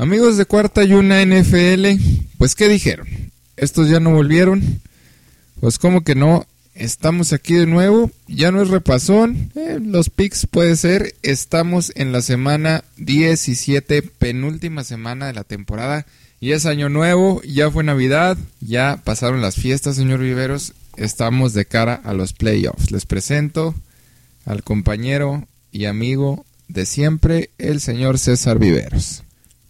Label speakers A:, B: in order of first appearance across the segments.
A: Amigos de Cuarta y Una NFL, pues ¿qué dijeron? Estos ya no volvieron. Pues como que no, estamos aquí de nuevo, ya no es repasón, eh, los picks puede ser, estamos en la semana 17, penúltima semana de la temporada, y es año nuevo, ya fue Navidad, ya pasaron las fiestas, señor Viveros, estamos de cara a los playoffs. Les presento al compañero y amigo de siempre, el señor César Viveros.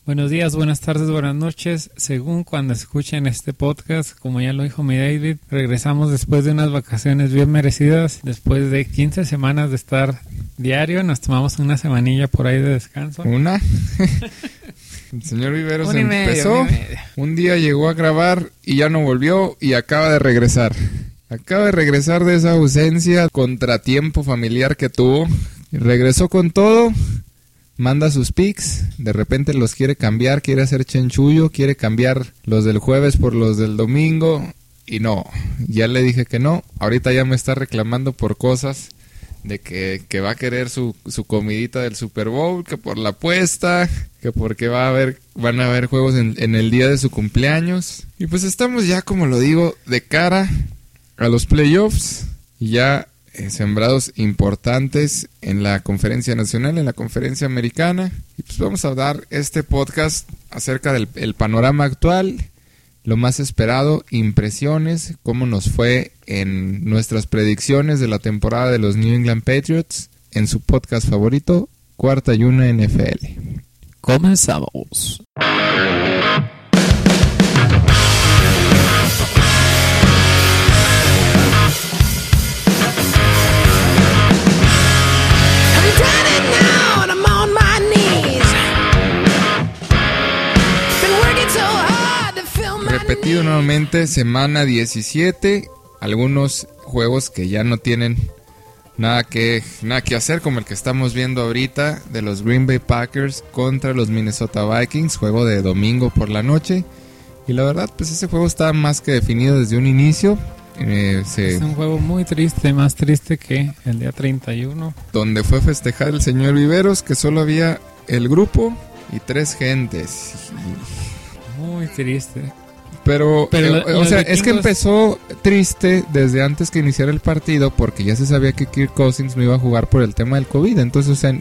B: Buenos días, buenas tardes, buenas noches. Según cuando escuchen este podcast, como ya lo dijo mi David, regresamos después de unas vacaciones bien merecidas. Después de 15 semanas de estar diario, nos tomamos una semanilla por ahí de descanso.
A: ¿Una? El señor Viveros empezó, un día llegó a grabar y ya no volvió y acaba de regresar. Acaba de regresar de esa ausencia, contratiempo familiar que tuvo. Y regresó con todo manda sus pics, de repente los quiere cambiar, quiere hacer chenchullo, quiere cambiar los del jueves por los del domingo y no, ya le dije que no, ahorita ya me está reclamando por cosas de que, que va a querer su, su, comidita del Super Bowl, que por la apuesta, que porque va a haber, van a haber juegos en, en el día de su cumpleaños. Y pues estamos ya, como lo digo, de cara a los playoffs. Y ya eh, sembrados importantes en la conferencia nacional, en la conferencia americana. Y pues vamos a dar este podcast acerca del panorama actual, lo más esperado, impresiones, cómo nos fue en nuestras predicciones de la temporada de los New England Patriots en su podcast favorito, Cuarta y Una NFL.
B: Comenzamos.
A: Nuevamente, semana 17, algunos juegos que ya no tienen nada que, nada que hacer, como el que estamos viendo ahorita de los Green Bay Packers contra los Minnesota Vikings, juego de domingo por la noche. Y la verdad, pues ese juego está más que definido desde un inicio.
B: Eh, es un juego muy triste, más triste que el día 31.
A: Donde fue festejar el señor Viveros, que solo había el grupo y tres gentes.
B: Muy triste.
A: Pero, eh, o sea, es que empezó triste desde antes que iniciara el partido porque ya se sabía que Kirk Cousins no iba a jugar por el tema del COVID. Entonces, o sea,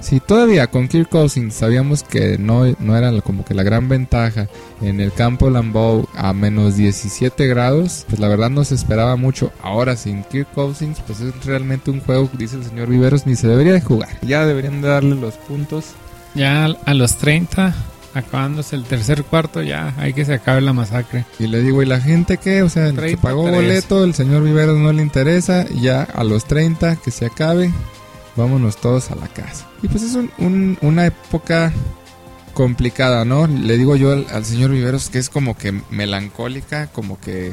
A: si todavía con Kirk Cousins sabíamos que no, no era como que la gran ventaja en el campo Lambeau a menos 17 grados, pues la verdad no se esperaba mucho. Ahora sin Kirk Cousins, pues es realmente un juego, dice el señor Viveros, ni se debería de jugar. Ya deberían de darle los puntos.
B: Ya a los 30 acabándose el tercer cuarto, ya hay que se acabe la masacre.
A: Y le digo, ¿y la gente qué? O sea, se pagó boleto, el señor Viveros no le interesa, ya a los 30 que se acabe, vámonos todos a la casa. Y pues es una época complicada, ¿no? Le digo yo al, señor Viveros que es como que melancólica, como que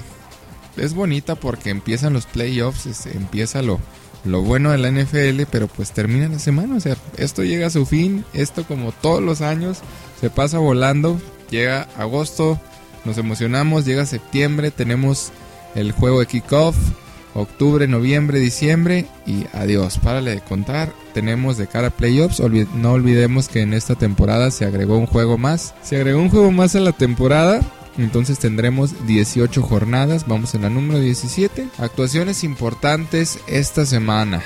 A: es bonita porque empiezan los playoffs, empieza lo, lo bueno de la NFL, pero pues termina la semana, o sea, esto llega a su fin, esto como todos los años se pasa volando, llega agosto, nos emocionamos, llega septiembre, tenemos el juego de kickoff, octubre, noviembre, diciembre y adiós, párale de contar, tenemos de cara a playoffs, no olvidemos que en esta temporada se agregó un juego más, se agregó un juego más a la temporada entonces tendremos 18 jornadas, vamos en la número 17. Actuaciones importantes esta semana.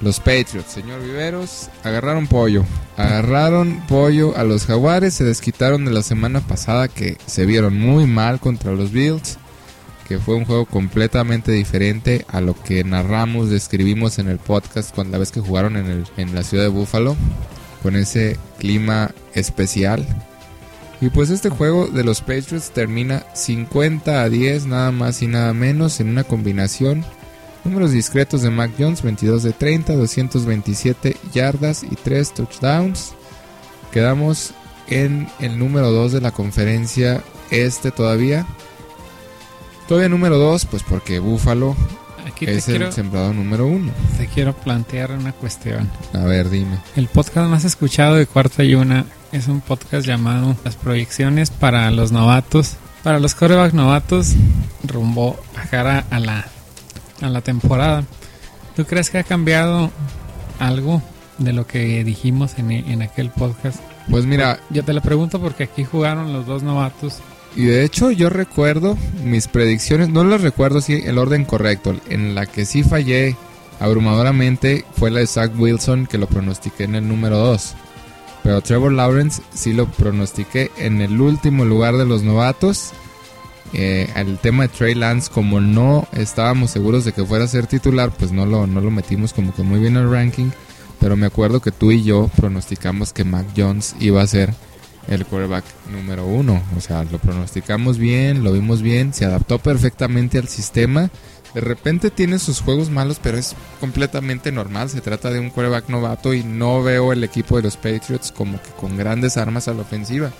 A: Los Patriots, señor Viveros, agarraron pollo. Agarraron pollo a los Jaguares, se desquitaron de la semana pasada que se vieron muy mal contra los Bills, que fue un juego completamente diferente a lo que narramos, describimos en el podcast cuando la vez que jugaron en, la ciudad de Buffalo, con ese clima especial y pues este juego de los Patriots termina 50 a 10 nada más y nada menos en una combinación. Números discretos de Mac Jones, 22 de 30, 227 yardas y 3 touchdowns. Quedamos en el número 2 de la conferencia este todavía. Todavía número 2, pues porque Buffalo es el sembrado número 1.
B: Te quiero plantear una cuestión.
A: A ver, dime.
B: El podcast más escuchado de Cuarta y Una es un podcast llamado Las proyecciones para los novatos, para los corebacks novatos, rumbo a cara a la, a la temporada. ¿Tú crees que ha cambiado algo de lo que dijimos en, en aquel podcast
A: Pues mira,
B: yo te lo pregunto porque aquí jugaron los dos novatos.
A: Y de hecho yo recuerdo mis predicciones, no las recuerdo si el orden correcto, en la que sí fallé abrumadoramente fue la de Zach Wilson que lo pronostiqué en el número 2. Pero Trevor Lawrence sí lo pronostiqué en el último lugar de los novatos. Eh, el tema de Trey Lance, como no estábamos seguros de que fuera a ser titular, pues no lo, no lo metimos como que muy bien al ranking. Pero me acuerdo que tú y yo pronosticamos que Mac Jones iba a ser el quarterback número uno. O sea, lo pronosticamos bien, lo vimos bien, se adaptó perfectamente al sistema. De repente tiene sus juegos malos, pero es completamente normal. Se trata de un quarterback novato y no veo el equipo de los Patriots como que con grandes armas a la ofensiva.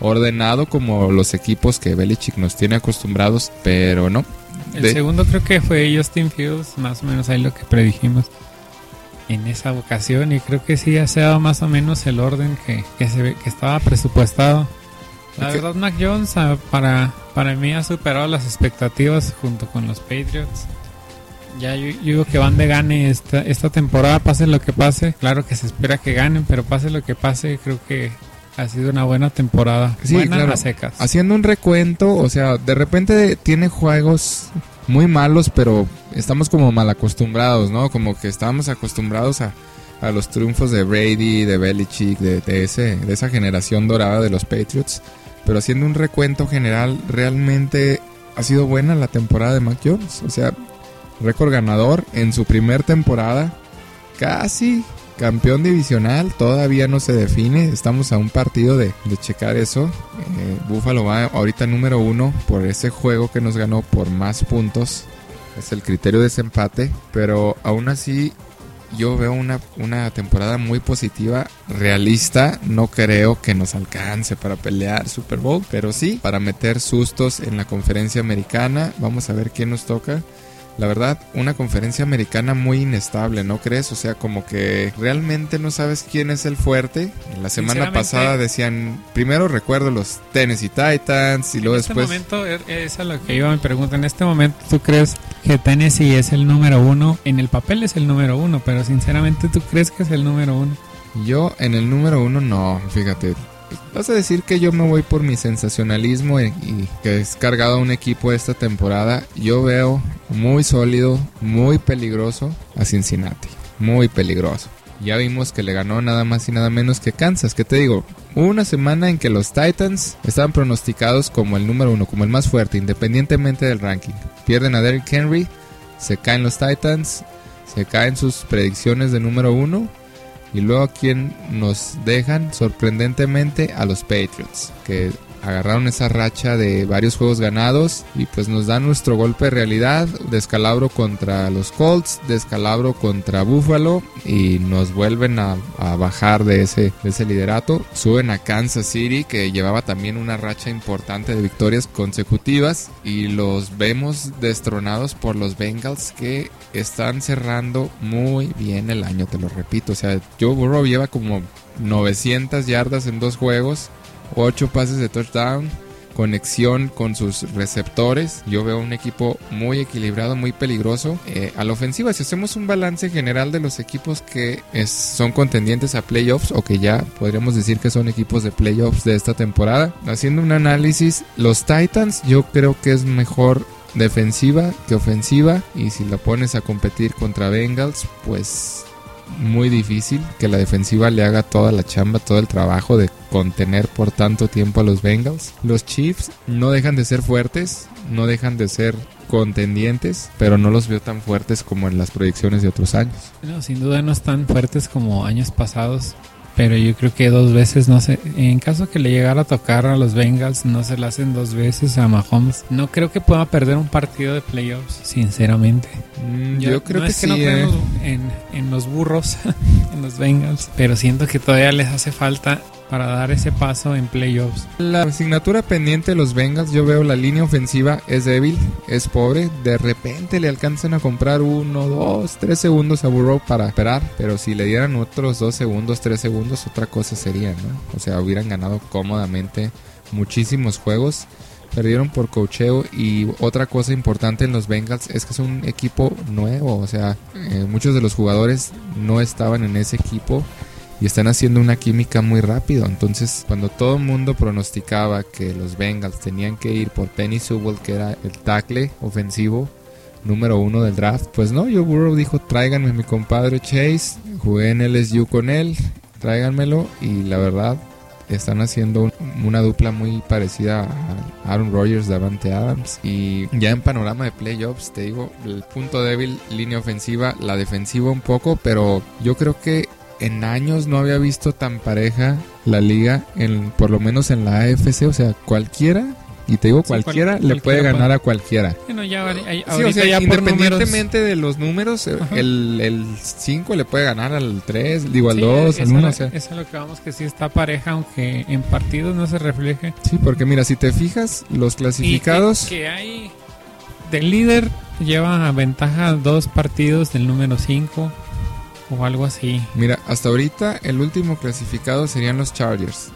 A: Ordenado como los equipos que Belichick nos tiene acostumbrados, pero no.
B: El segundo creo que fue Justin Fields, más o menos ahí lo que predijimos en esa ocasión y creo que sí ha sido más o menos el orden que, que, se, que estaba presupuestado. La verdad, Mac Jones ah, para, para mí ha superado las expectativas junto con los Patriots. Ya yo, digo que Van de gane esta, esta temporada, pase lo que pase. Claro que se espera que ganen, pero pase lo que pase, creo que ha sido una buena temporada.
A: Sí, buena secas. Haciendo un recuento, o sea, de repente tiene juegos muy malos, pero estamos como mal acostumbrados, ¿no? Como que estábamos acostumbrados a, a los triunfos de Brady, de Belichick, de, de, ese, de esa generación dorada de los Patriots. Pero haciendo un recuento general, realmente ha sido buena la temporada de Mac Jones. O sea, récord ganador en su primer temporada. Casi campeón divisional, todavía no se define. Estamos a un partido de, de checar eso. Eh, Buffalo va ahorita número uno por ese juego que nos ganó por más puntos. Es el criterio de desempate. Pero aún así, yo veo una, una temporada muy positiva, realista. No creo que nos alcance para pelear Super Bowl, pero sí para meter sustos en la conferencia americana. Vamos a ver quién nos toca la verdad, una conferencia americana muy inestable, ¿no crees? O sea, como que realmente no sabes quién es el fuerte. La semana pasada decían, primero recuerdo los Tennessee Titans y luego después...
B: En este momento, es a lo que iba mi pregunta, en este momento tú crees que Tennessee es el número uno, en el papel es el número uno, pero sinceramente tú crees que es el número uno.
A: Yo en el número uno no, fíjate, Vas a decir que yo me voy por mi sensacionalismo y, que es cargado a un equipo esta temporada. Yo veo muy sólido, muy peligroso a Cincinnati. Muy peligroso. Ya vimos que le ganó nada más y nada menos que Kansas. ¿Qué te digo? Una semana en que los Titans estaban pronosticados como el número uno, como el más fuerte, independientemente del ranking. Pierden a Derrick Henry, se caen los Titans, se caen sus predicciones de número uno y luego a quien nos dejan sorprendentemente a los Patriots, que agarraron esa racha de varios juegos ganados y pues nos dan nuestro golpe de realidad, descalabro contra los Colts, descalabro contra Buffalo y nos vuelven a, bajar de ese, de ese liderato. Suben a Kansas City que llevaba también una racha importante de victorias consecutivas y los vemos destronados por los Bengals que están cerrando muy bien el año, te lo repito. O sea, Joe Burrow lleva como 900 yardas en dos juegos 8 pases de touchdown, conexión con sus receptores. Yo veo un equipo muy equilibrado, muy peligroso. Eh, a la ofensiva, si hacemos un balance general de los equipos que son contendientes a playoffs o que ya podríamos decir que son equipos de playoffs de esta temporada, haciendo un análisis, los Titans yo creo que es mejor defensiva que ofensiva y si la pones a competir contra Bengals, pues muy difícil que la defensiva le haga toda la chamba, todo el trabajo de contener por tanto tiempo a los Bengals. Los Chiefs no dejan de ser fuertes, no dejan de ser contendientes, pero no los veo tan fuertes como en las proyecciones de otros años.
B: No, sin duda no están fuertes como años pasados. Pero yo creo que dos veces, no sé, en caso que le llegara a tocar a los Bengals, no se le hacen dos veces a Mahomes. No creo que pueda perder un partido de playoffs, sinceramente.
A: Mm, yo, creo que, sí. no
B: eh. en, en los burros, los Bengals, pero siento que todavía les hace falta para dar ese paso en playoffs.
A: La asignatura pendiente de los Bengals, yo veo la línea ofensiva es débil, es pobre. De repente le alcanzan a comprar uno, dos, tres segundos a Burrow para esperar. Pero si le dieran otros dos segundos, tres segundos, otra cosa sería, ¿no? O sea, hubieran ganado cómodamente muchísimos juegos. Perdieron por cocheo y otra cosa importante en los Bengals es que es un equipo nuevo. O sea, eh, muchos de los jugadores no estaban en ese equipo y están haciendo una química muy rápido. Entonces, cuando todo el mundo pronosticaba que los Bengals tenían que ir por Penny Sewell, que era el tackle ofensivo número uno del draft, pues no, Joe Burrow dijo, tráiganme a mi compadre Chase, jugué en LSU con él, tráiganmelo y la verdad están haciendo una dupla muy parecida Aaron Rodgers, Davante Adams. Y ya en panorama de playoffs, te digo, el punto débil, línea ofensiva, la defensiva un poco, pero yo creo que en años no había visto tan pareja la liga, en, por lo menos en la AFC. O sea, cualquiera, y te digo cualquiera, le puede ganar a cualquiera. independientemente de los números, eh, el 5 le puede ganar al 3, digo al 2, al 1.
B: Eso es lo que vamos que sí está pareja, aunque en partidos no se refleje.
A: Sí, porque mira, si te fijas, los clasificados...
B: que, que hay del líder lleva ventaja dos partidos del número 5 o algo así.
A: Mira, hasta ahorita el último clasificado serían los Chargers.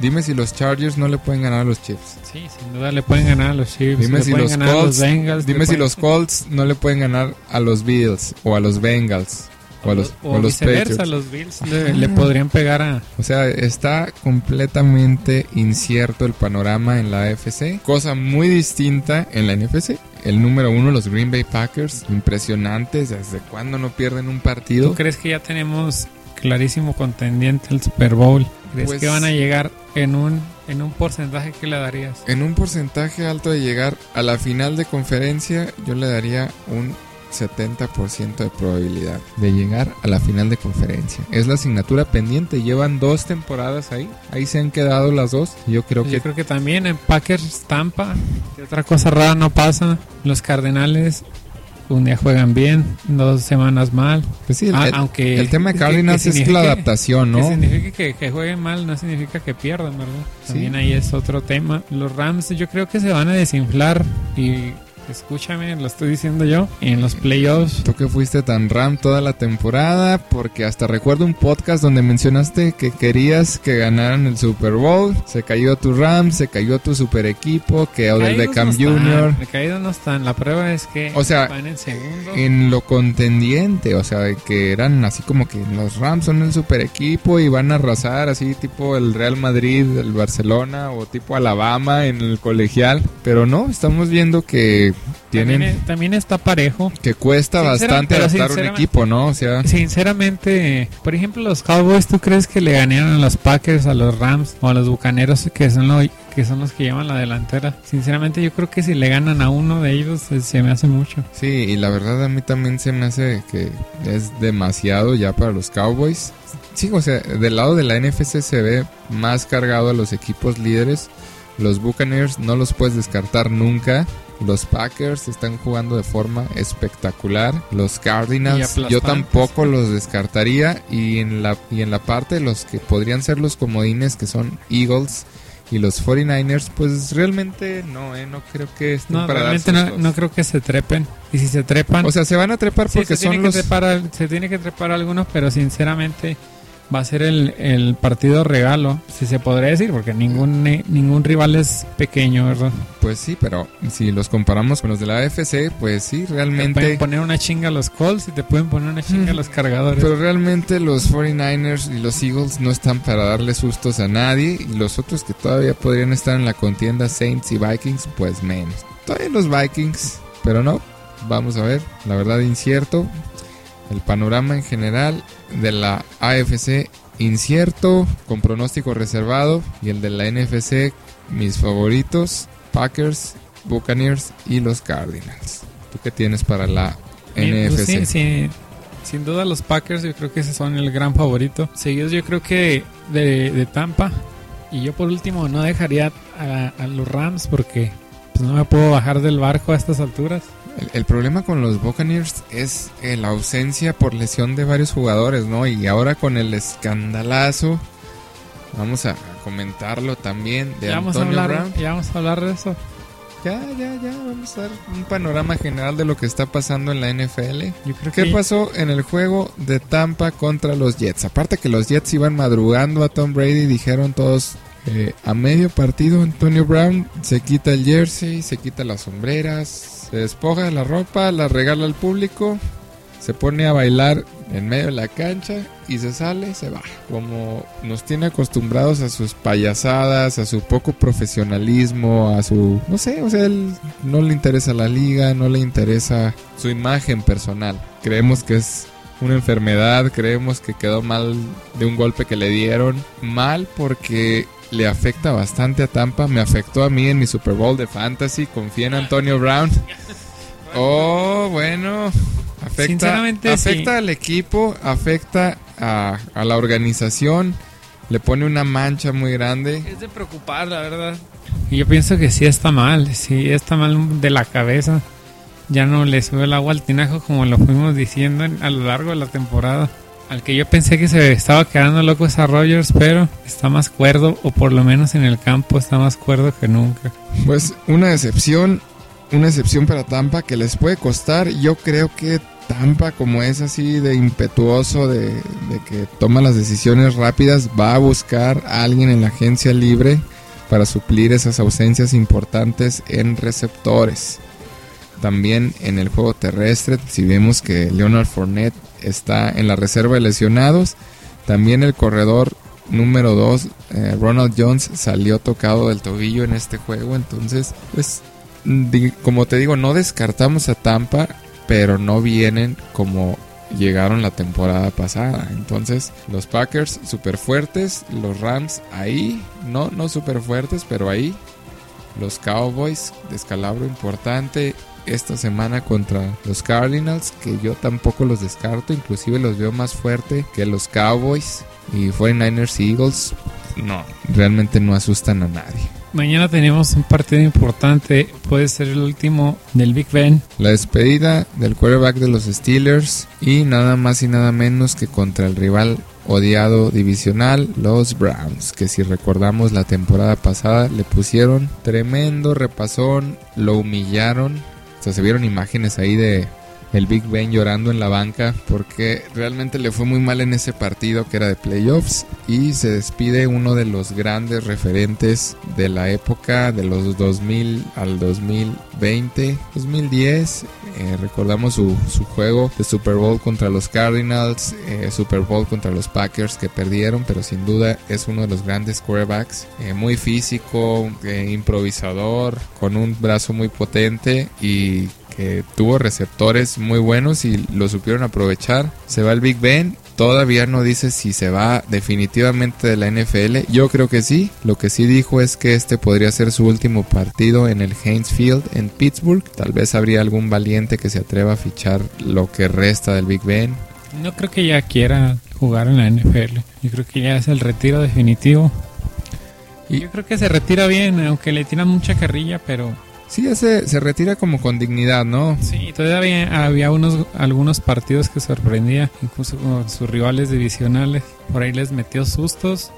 A: Dime si los Chargers no le pueden ganar a los Chiefs.
B: Sí, sin duda le pueden ganar a los Chiefs.
A: Dime si los Colts, dime si los Colts no le pueden ganar a los Bills o a los Bengals. O a los, o, los
B: Patriots. los Bills le, podrían pegar a...
A: O sea, está completamente incierto el panorama en la AFC. Cosa muy distinta en la NFC. El número uno, los Green Bay Packers. Impresionantes. ¿Desde cuándo no pierden un partido?
B: ¿Tú crees que ya tenemos clarísimo contendiente al Super Bowl? ¿Crees pues que van a llegar en un, en un porcentaje que le darías?
A: En un porcentaje alto de llegar a la final de conferencia, yo le daría un 70% de probabilidad de llegar a la final de conferencia. Es la asignatura pendiente. Llevan dos temporadas ahí. Ahí se han quedado las dos. Yo creo que.
B: Yo creo que también en Packers Tampa. otra cosa rara no pasa. Los Cardenales un día juegan bien, dos semanas mal.
A: Pues sí, el, ah, aunque el tema de Cardinals es la adaptación, ¿no?
B: Que significa que, jueguen mal no significa que pierdan, ¿verdad? También ahí es otro tema. Los Rams yo creo que se van a desinflar y escúchame, lo estoy diciendo yo, en los playoffs.
A: Tú que fuiste tan Ram toda la temporada, porque hasta recuerdo un podcast donde mencionaste que querías que ganaran el Super Bowl, se cayó tu Ram, se cayó tu super equipo, que Odell Beckham Jr.
B: Caídos no están, la prueba es que
A: o sea, van en segundo. En lo contendiente, o sea, que eran así como que los Rams son el super equipo y van a arrasar así tipo el Real Madrid, el Barcelona o tipo Alabama en el colegial, pero no, estamos viendo que tienen
B: también, está parejo.
A: Que cuesta bastante adaptar un equipo, ¿no? O sea,
B: sinceramente, por ejemplo, los Cowboys, ¿tú crees que le ganaron a los Packers, a los Rams o a los Bucaneros que son los que son los que llevan la delantera? Sinceramente, yo creo que si le ganan a uno de ellos se me hace mucho.
A: Sí, y la verdad a mí también se me hace que es demasiado ya para los Cowboys. Sí, o sea, del lado de la NFC se ve más cargado a los equipos líderes. Los Buccaneers no los puedes descartar nunca. Los Packers están jugando de forma espectacular. Los Cardinals yo tampoco los descartaría. Y en, la, y en la parte de los que podrían ser los comodines que son Eagles y los 49ers, pues realmente no, ¿eh? no creo que estén
B: no, realmente no, creo que se trepen. Y si se trepan...
A: O sea, se van a trepar porque son los...
B: se tiene que trepar algunos, pero sinceramente va a ser el, el, partido regalo, si se podría decir, porque ningún, ningún rival es pequeño, ¿verdad?
A: Pues sí, pero si los comparamos con los de la AFC, pues sí, realmente...
B: Te pueden poner una chinga a los Colts y te pueden poner una chinga a los cargadores.
A: Pero realmente los 49ers y los Eagles no están para darle sustos a nadie y los otros que todavía podrían estar en la contienda, Saints y Vikings, pues menos. Todavía los Vikings, pero no, vamos a ver, la verdad incierto. El panorama en general de la AFC incierto, con pronóstico reservado, y el de la NFC, mis favoritos, Packers, Buccaneers y los Cardinals. ¿Tú qué tienes para la NFC?
B: Pues sí, Sin duda los Packers yo creo que ese son el gran favorito. Seguidos yo creo que de, Tampa. Y yo por último no dejaría a, los Rams porque pues, no me puedo bajar del barco a estas alturas.
A: El, problema con los Buccaneers es eh, la ausencia por lesión de varios jugadores, ¿no? Y ahora con el escandalazo, vamos a comentarlo también de
B: ya
A: Antonio
B: vamos a hablar, Ya vamos a hablar de eso.
A: Ya, ya, ya, vamos a dar un panorama general de lo que está pasando en la NFL. Yo creo ¿Qué pasó en el juego de Tampa contra los Jets? Aparte que los Jets iban madrugando a Tom Brady, dijeron todos, eh, a medio partido Antonio Brown se quita el jersey, se quita las sombreras, se despoja de la ropa, la regala al público, se pone a bailar en medio de la cancha y se sale, se va. Como nos tiene acostumbrados a sus payasadas, a su poco profesionalismo, a su, no sé, o sea, él no le interesa la liga, no le interesa su imagen personal. Creemos que es una enfermedad, creemos que quedó mal de un golpe que le dieron. Mal porque le afecta bastante a Tampa, me afectó a mí en mi Super Bowl de Fantasy, confía en Antonio Brown. Oh, bueno, afecta, afecta al equipo, afecta a, a, la organización, le pone una mancha muy grande.
B: Es de preocupar, la verdad. Y yo pienso que sí está mal, sí está mal de la cabeza. Ya no le sube el agua al tinajo como lo fuimos diciendo a lo largo de la temporada. Al que yo pensé que se estaba quedando loco es a Rogers, pero está más cuerdo, o por lo menos en el campo está más cuerdo que nunca.
A: Pues una decepción, una excepción para Tampa que les puede costar. Yo creo que Tampa, como es así de impetuoso, de, de, que toma las decisiones rápidas, va a buscar a alguien en la agencia libre para suplir esas ausencias importantes en receptores. También en el juego terrestre, si vemos que Leonard Fournette está en la reserva de lesionados, también el corredor número 2, eh, Ronald Jones, salió tocado del tobillo en este juego. Entonces, pues, como te digo, no descartamos a Tampa, pero no vienen como llegaron la temporada pasada. Entonces, los Packers super fuertes, los Rams ahí, no, no super fuertes, pero ahí. Los Cowboys, descalabro importante esta semana contra los Cardinals, que yo tampoco los descarto, inclusive los veo más fuerte que los Cowboys y 49ers y Eagles. No, realmente no asustan a nadie.
B: Mañana tenemos un partido importante, puede ser el último del Big Ben.
A: La despedida del quarterback de los Steelers y nada más y nada menos que contra el rival odiado divisional, los Browns, que si recordamos la temporada pasada le pusieron tremendo repasón, lo humillaron se vieron imágenes ahí de el Big Ben llorando en la banca porque realmente le fue muy mal en ese partido que era de playoffs y se despide uno de los grandes referentes de la época de los 2000 al 2020, 2010. Eh, recordamos su, su, juego de Super Bowl contra los Cardinals, eh, Super Bowl contra los Packers que perdieron, pero sin duda es uno de los grandes quarterbacks, eh, muy físico, improvisador, con un brazo muy potente y que tuvo receptores muy buenos y lo supieron aprovechar. Se va el Big Ben. Todavía no dice si se va definitivamente de la NFL. Yo creo que sí. Lo que sí dijo es que este podría ser su último partido en el Heinz Field en Pittsburgh. Tal vez habría algún valiente que se atreva a fichar lo que resta del Big Ben.
B: No creo que ya quiera jugar en la NFL. Yo creo que ya es el retiro definitivo. Y yo creo que se retira bien, aunque le tiran mucha carrilla, pero
A: Sí, ya se, se, retira como con dignidad, ¿no?
B: Sí, todavía había, unos, algunos partidos que sorprendía, incluso con sus rivales divisionales. Por ahí les metió sustos.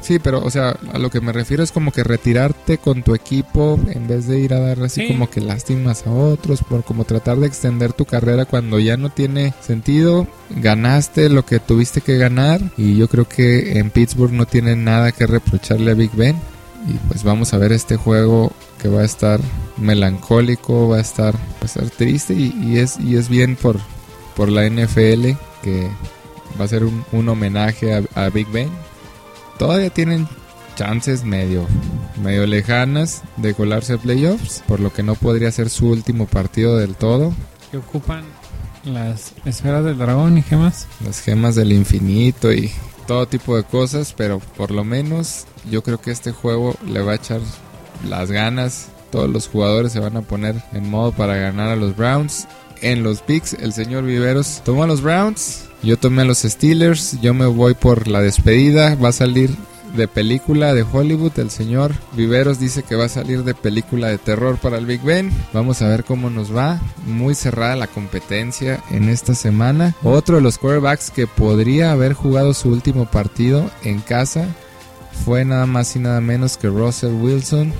A: Sí, pero, o sea, a lo que me refiero es como que retirarte con tu equipo en vez de ir a dar así como que lástimas a otros, por como tratar de extender tu carrera cuando ya no tiene sentido. Ganaste lo que tuviste que ganar y yo creo que en Pittsburgh no tiene nada que reprocharle a Big Ben. Y pues vamos a ver este juego que va a estar melancólico, va a estar, va a estar triste y, es, y es bien por, por la NFL que va a ser un, homenaje a, Big Ben. Todavía tienen chances medio, medio lejanas de colarse a playoffs, por lo que no podría ser su último partido del todo.
B: Que ocupan las esferas del dragón y gemas.
A: Las gemas del infinito y todo tipo de cosas, pero por lo menos yo creo que este juego le va a echar las ganas. Todos los jugadores se van a poner en modo para ganar a los Browns. En los picks, el señor Viveros toma a los Browns. Yo tomé a los Steelers. Yo me voy por la despedida. Va a salir de película de Hollywood. El señor Viveros dice que va a salir de película de terror para el Big Ben. Vamos a ver cómo nos va. Muy cerrada la competencia en esta semana. Otro de los quarterbacks que podría haber jugado su último partido en casa fue nada más y nada menos que Russell Wilson.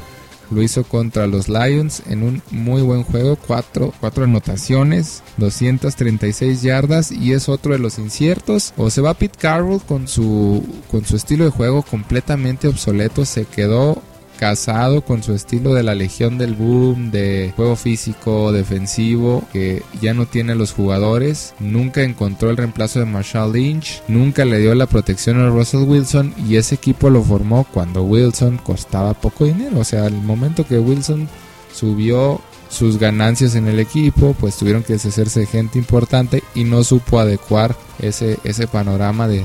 A: Lo hizo contra los Lions en un muy buen juego, cuatro, cuatro anotaciones, 236 yardas y es otro de los inciertos. O se va Pete Carroll con su, con su estilo de juego completamente obsoleto, se quedó casado con su estilo de la Legión del Boom, de juego físico, defensivo, que ya no tiene los jugadores, nunca encontró el reemplazo de Marshall Lynch, nunca le dio la protección a Russell Wilson y ese equipo lo formó cuando Wilson costaba poco dinero, o sea, al momento que Wilson subió sus ganancias en el equipo, pues tuvieron que deshacerse de gente importante y no supo adecuar ese, ese panorama de,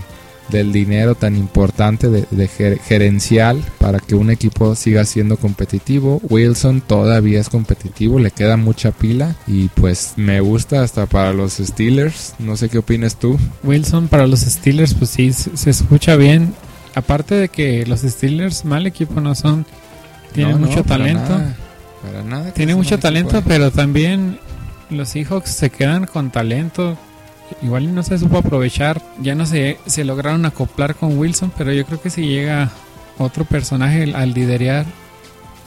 A: del dinero tan importante de, gerencial para que un equipo siga siendo competitivo. Wilson todavía es competitivo, le queda mucha pila y pues me gusta hasta para los Steelers. No sé qué opinas tú.
B: Wilson para los Steelers pues sí, se escucha bien. Aparte de que los Steelers mal equipo no son, tienen mucho talento. Tiene mucho talento, pero también los Seahawks se quedan con talento. Igual no se supo aprovechar. Ya no se, se lograron acoplar con Wilson, pero yo creo que si llega otro personaje al liderar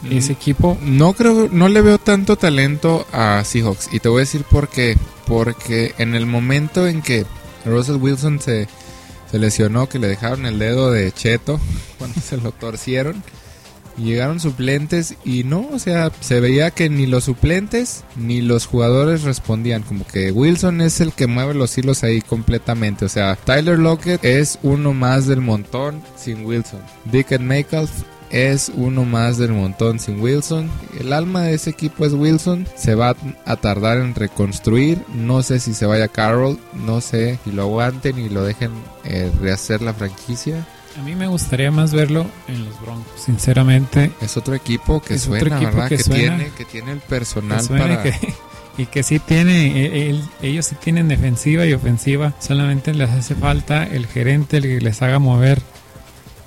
B: ese equipo.
A: No creo, no le veo tanto talento a Seahawks. Y te voy a decir por qué. Porque en el momento en que Russell Wilson se, se lesionó, que le dejaron el dedo de cheto cuando se lo torcieron llegaron suplentes y no, o sea, se veía que ni los suplentes ni los jugadores respondían. Como que Wilson es el que mueve los hilos ahí completamente. O sea, Tyler Lockett es uno más del montón sin Wilson. Dickett Metcalf es uno más del montón sin Wilson. El alma de ese equipo es Wilson. Se va a tardar en reconstruir. No sé si se vaya Carroll. No sé si lo aguanten y lo dejen eh, rehacer la franquicia.
B: A mí me gustaría más verlo en los Broncos, sinceramente.
A: Es otro equipo que suena, ¿verdad? Que, tiene, que tiene el personal para...
B: y que sí tiene, ellos sí tienen defensiva y ofensiva. Solamente les hace falta el gerente el que les haga mover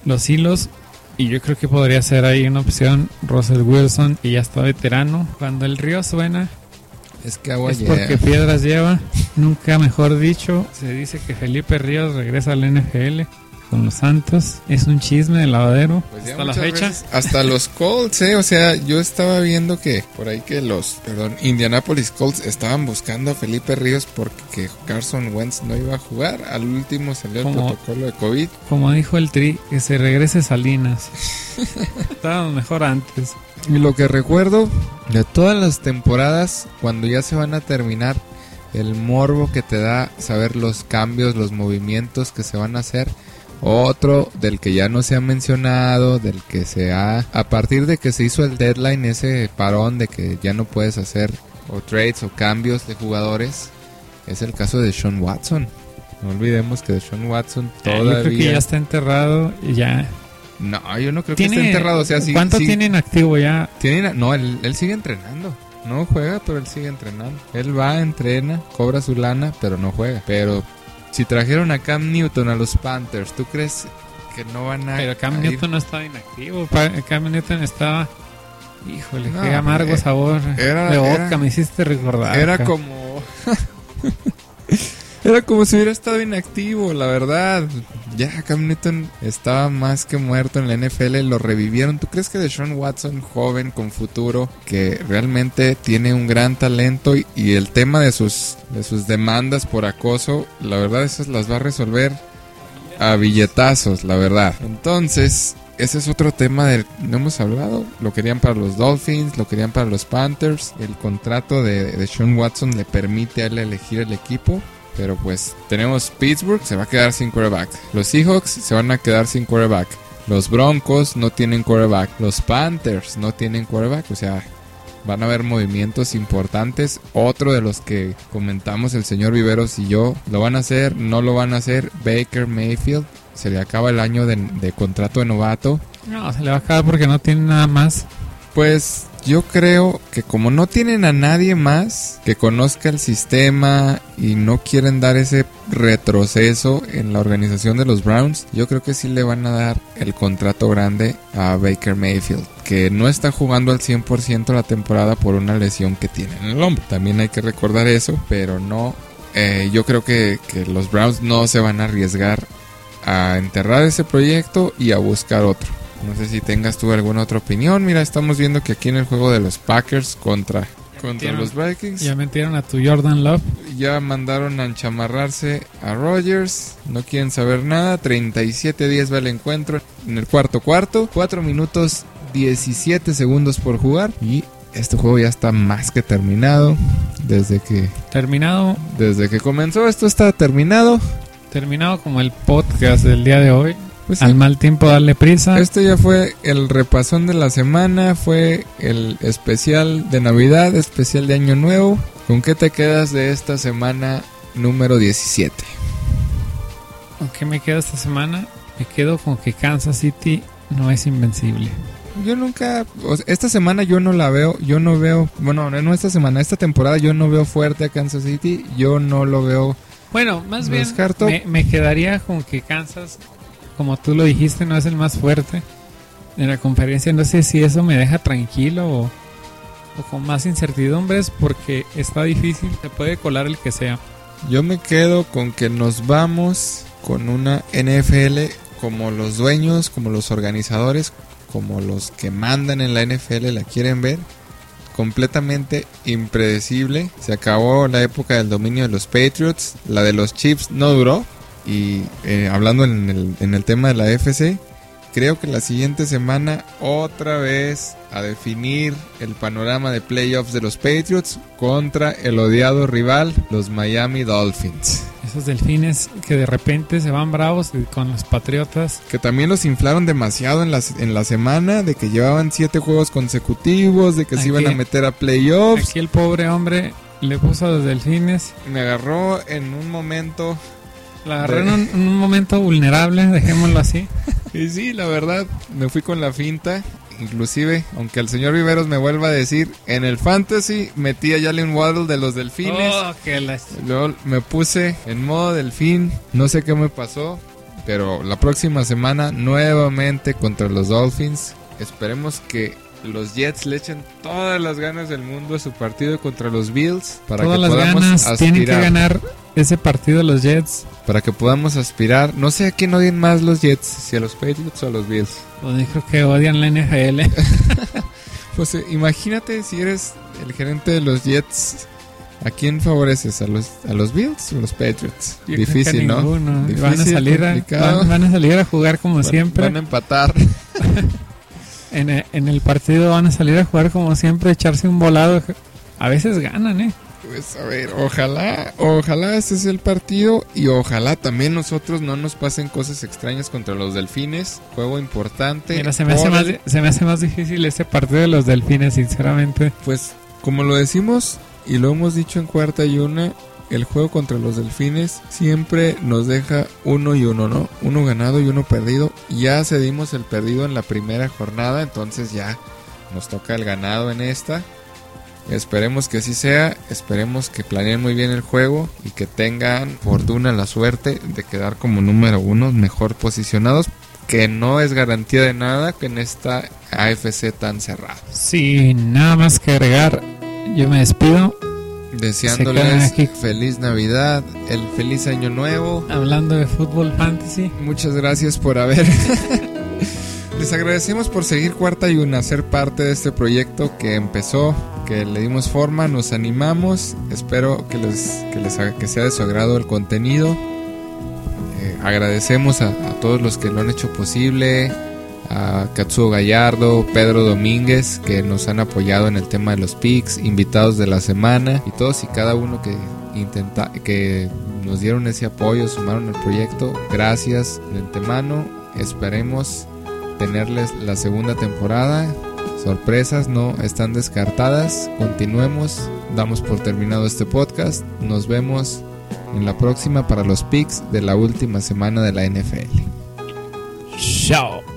B: los hilos. Y yo creo que podría ser ahí una opción Russell Wilson, que ya está veterano. Cuando el río suena,
A: es que agua
B: es porque piedras lleva. Nunca mejor dicho, se dice que Felipe Ríos regresa al NFL con los Santos. Es un chisme de lavadero pues hasta la fecha.
A: Hasta los Colts, ¿eh? O sea, yo estaba viendo que por ahí que los, perdón, Indianapolis Colts estaban buscando a Felipe Ríos porque Carson Wentz no iba a jugar. Al último salió el protocolo de COVID.
B: Como dijo el Tri, que se regrese Salinas. Estábamos mejor antes.
A: Y lo que recuerdo de todas las temporadas, cuando ya se van a terminar, el morbo que te da saber los cambios, los movimientos que se van a hacer otro del que ya no se ha mencionado, del que se ha... A partir de que se hizo el deadline, ese parón de que ya no puedes hacer o trades o cambios de jugadores, es el caso de Sean Watson. No olvidemos que de Sean Watson todavía... Yo
B: creo que ya está enterrado y ya...
A: No, yo no creo que esté enterrado. O sea,
B: ¿Cuánto tiene en activo ya?
A: Tiene, no, él, él sigue entrenando. No juega, pero él sigue entrenando. Él va, entrena, cobra su lana, pero no juega. Pero si trajeron a Cam Newton a los Panthers, ¿tú crees que no van a...
B: Pero Cam Newton no estaba inactivo. Cam Newton estaba... Híjole, qué amargo eh, sabor de boca me hiciste recordar.
A: Era como... Era como si hubiera estado inactivo, la verdad. Ya Cam Newton estaba más que muerto en la NFL, lo revivieron. ¿Tú crees que Deshaun Watson, joven con futuro, que realmente tiene un gran talento y, el tema de sus, de sus demandas por acoso, la verdad esas las va a resolver a billetazos, la verdad. Entonces, ese es otro tema del no hemos hablado. Lo querían para los Dolphins, lo querían para los Panthers. El contrato de, de Sean Watson le permite a él elegir el equipo. Pero pues tenemos Pittsburgh, se va a quedar sin quarterback. Los Seahawks se van a quedar sin quarterback. Los Broncos no tienen quarterback. Los Panthers no tienen quarterback. O sea, van a haber movimientos importantes. Otro de los que comentamos el señor Viveros y yo, lo van a hacer, no lo van a hacer. Baker Mayfield, se le acaba el año de, de contrato de novato.
B: No, se le va a acabar porque no tiene nada más.
A: Pues yo creo que como no tienen a nadie más que conozca el sistema y no quieren dar ese retroceso en la organización de los Browns, yo creo que sí le van a dar el contrato grande a Baker Mayfield, que no está jugando al 100% la temporada por una lesión que tiene en el hombro. También hay que recordar eso, pero no, eh, yo creo que, que los Browns no se van a arriesgar a enterrar ese proyecto y a buscar otro. No sé si tengas tú alguna otra opinión. Mira, estamos viendo que aquí en el juego de los Packers contra, contra los Vikings.
B: Ya metieron a tu Jordan Love.
A: Ya mandaron a enchamarrarse a Rogers. No quieren saber nada. 37-10 va el encuentro en el cuarto cuarto. Cuatro minutos 17 segundos por jugar y este juego ya está más que terminado. Desde que.
B: Terminado.
A: Desde que comenzó, esto está terminado.
B: Terminado como el podcast del día de hoy. Pues Al mal tiempo darle prisa.
A: Este ya fue el repasón de la semana, fue el especial de Navidad, especial de Año Nuevo. ¿Con qué te quedas de esta semana número 17?
B: ¿Con qué me quedo esta semana? Me quedo con que Kansas City no es invencible.
A: Yo nunca, esta semana yo no la veo, yo no veo, bueno, no esta semana, esta temporada yo no veo fuerte a Kansas City, yo no lo veo.
B: Bueno, más bien me, me, quedaría con que Kansas, como tú lo dijiste, no es el más fuerte en la conferencia. No sé si eso me deja tranquilo o, o con más incertidumbres porque está difícil, se puede colar el que sea.
A: Yo me quedo con que nos vamos con una NFL como los dueños, como los organizadores, como los que mandan en la NFL la quieren ver, completamente impredecible. Se acabó la época del dominio de los Patriots, la de los Chiefs no duró. Y eh, hablando en el, en el tema de la FC, creo que la siguiente semana otra vez a definir el panorama de playoffs de los Patriots contra el odiado rival, los Miami Dolphins.
B: Esos delfines que de repente se van bravos con los Patriotas.
A: Que también los inflaron demasiado en la, en la semana, de que llevaban siete juegos consecutivos, de que se iban a meter a playoffs.
B: Aquí el pobre hombre le puso a los delfines.
A: Me agarró en un momento
B: la agarré en, un, momento vulnerable, dejémoslo así.
A: y sí, la verdad, me fui con la finta. Inclusive, aunque el señor Viveros me vuelva a decir, en el fantasy metí a Jalen Waddle de los delfines.
B: Oh,
A: Luego me puse en modo delfín, no sé qué me pasó, pero la próxima semana nuevamente contra los Dolphins. Esperemos que los Jets le echen todas las ganas del mundo a su partido contra los Bills
B: para que podamos aspirar. Tienen que ganar ese partido los Jets.
A: Para que podamos aspirar. No sé a quién odian más los Jets, si a los Patriots o a los Bills.
B: Pues creo que odian la NFL.
A: pues eh, imagínate si eres el gerente de los Jets. ¿A quién favoreces? ¿A los, a los Bills o a los Patriots? Difícil, ¿no?
B: van, a salir a, van, a salir a jugar como siempre.
A: Van a empatar.
B: en, en el partido van a salir a jugar como siempre, echarse un volado. A veces ganan, ¿eh?
A: Pues a ver, ojalá, ojalá este sea el partido y ojalá también nosotros no nos pasen cosas extrañas contra los delfines. Juego importante.
B: Mira, se me, hace más, se me hace más difícil ese partido de los delfines, sinceramente.
A: Pues como lo decimos y lo hemos dicho en cuarta y una, el juego contra los delfines siempre nos deja uno y uno, ¿no? Uno ganado y uno perdido. Ya cedimos el perdido en la primera jornada, entonces ya nos toca el ganado en esta. Esperemos que así sea, esperemos que planeen muy bien el juego y que tengan fortuna, la suerte de quedar como número uno, mejor posicionados, que no es garantía de nada que en esta AFC tan cerrada.
B: Sin nada más que agregar, yo me despido.
A: Deseándoles feliz Navidad, el feliz año nuevo.
B: Hablando de fútbol fantasy.
A: Muchas gracias por haber Les agradecemos por seguir Cuarta y Una, ser parte de este proyecto que empezó, que le dimos forma, nos animamos. Espero que les, que les que sea de su agrado el contenido. Eh, agradecemos a, todos los que lo han hecho posible, a Katsuo Gallardo, Pedro Domínguez, que nos han apoyado en el tema de los pics, invitados de la semana y todos y cada uno que intenta, que nos dieron ese apoyo, sumaron al proyecto. Gracias de antemano. Esperemos tenerles la segunda temporada. Sorpresas no están descartadas. Continuemos. Damos por terminado este podcast. Nos vemos en la próxima para los picks de la última semana de la NFL.
B: Chao.